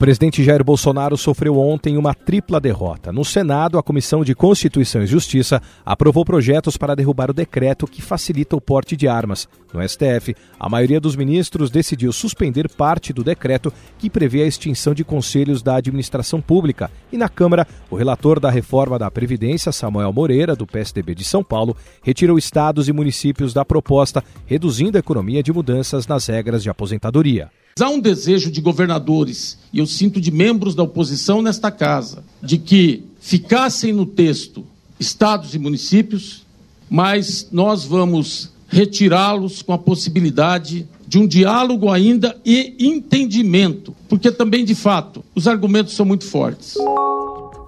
Presidente Jair Bolsonaro sofreu ontem uma tripla derrota. No Senado, a Comissão de Constituição e Justiça aprovou projetos para derrubar o decreto que facilita o porte de armas. No STF, a maioria dos ministros decidiu suspender parte do decreto que prevê a extinção de conselhos da administração pública. E na Câmara, o relator da reforma da Previdência, Samuel Moreira, do PSDB de São Paulo, retirou estados e municípios da proposta, reduzindo a economia de mudanças nas regras de aposentadoria. Há um desejo de governadores, e eu sinto de membros da oposição nesta casa, de que ficassem no texto estados e municípios, mas nós vamos retirá-los com a possibilidade de um diálogo ainda e entendimento, porque também, de fato, os argumentos são muito fortes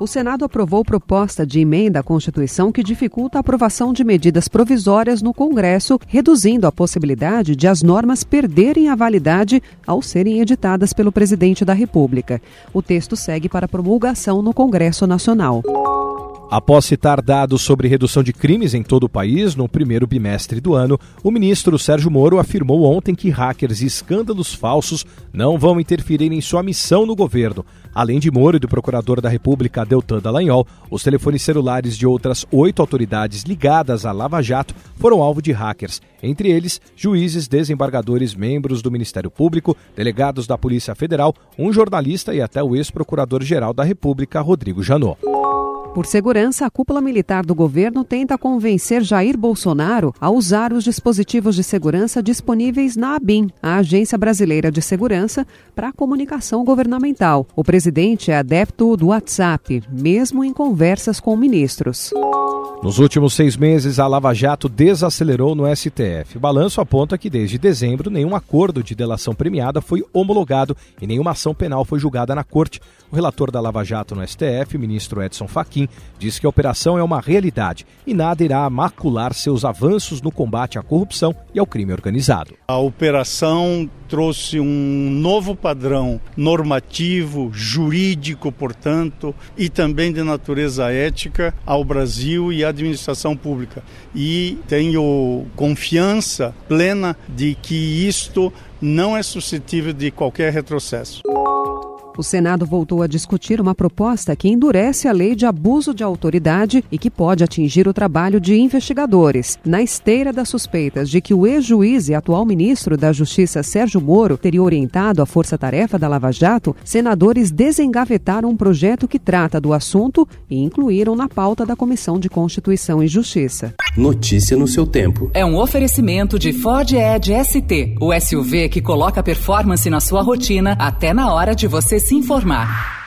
o Senado aprovou proposta de emenda à Constituição que dificulta a aprovação de medidas provisórias no Congresso, reduzindo a possibilidade de as normas perderem a validade ao serem editadas pelo presidente da República. O texto segue para promulgação no Congresso Nacional. Após citar dados sobre redução de crimes em todo o país no primeiro bimestre do ano, o ministro Sérgio Moro afirmou ontem que hackers e escândalos falsos não vão interferir em sua missão no governo. Além de Moro e do procurador da República Deltan Dallagnol, os telefones celulares de outras oito autoridades ligadas à Lava Jato foram alvo de hackers, entre eles juízes, desembargadores, membros do Ministério Público, delegados da Polícia Federal, um jornalista e até o ex-procurador-geral da República, Rodrigo Janot. Por segurança, a cúpula militar do governo tenta convencer Jair Bolsonaro a usar os dispositivos de segurança disponíveis na ABIN, a Agência Brasileira de Segurança, para a comunicação governamental. O presidente é adepto do WhatsApp, mesmo em conversas com ministros. Nos últimos seis meses, a Lava Jato desacelerou no STF. O balanço aponta que desde dezembro nenhum acordo de delação premiada foi homologado e nenhuma ação penal foi julgada na corte. O relator da Lava Jato no STF, ministro Edson Fachin, diz que a operação é uma realidade e nada irá macular seus avanços no combate à corrupção e ao crime organizado. A operação trouxe um novo padrão normativo, jurídico, portanto, e também de natureza ética ao Brasil e à administração pública. E tenho confiança plena de que isto não é suscetível de qualquer retrocesso. O Senado voltou a discutir uma proposta que endurece a lei de abuso de autoridade e que pode atingir o trabalho de investigadores. Na esteira das suspeitas de que o ex-juiz e atual ministro da Justiça Sérgio Moro teria orientado a força-tarefa da Lava Jato, senadores desengavetaram um projeto que trata do assunto e incluíram na pauta da Comissão de Constituição e Justiça. Notícia no seu tempo. É um oferecimento de Ford Edge ST, o SUV que coloca performance na sua rotina até na hora de você se informar.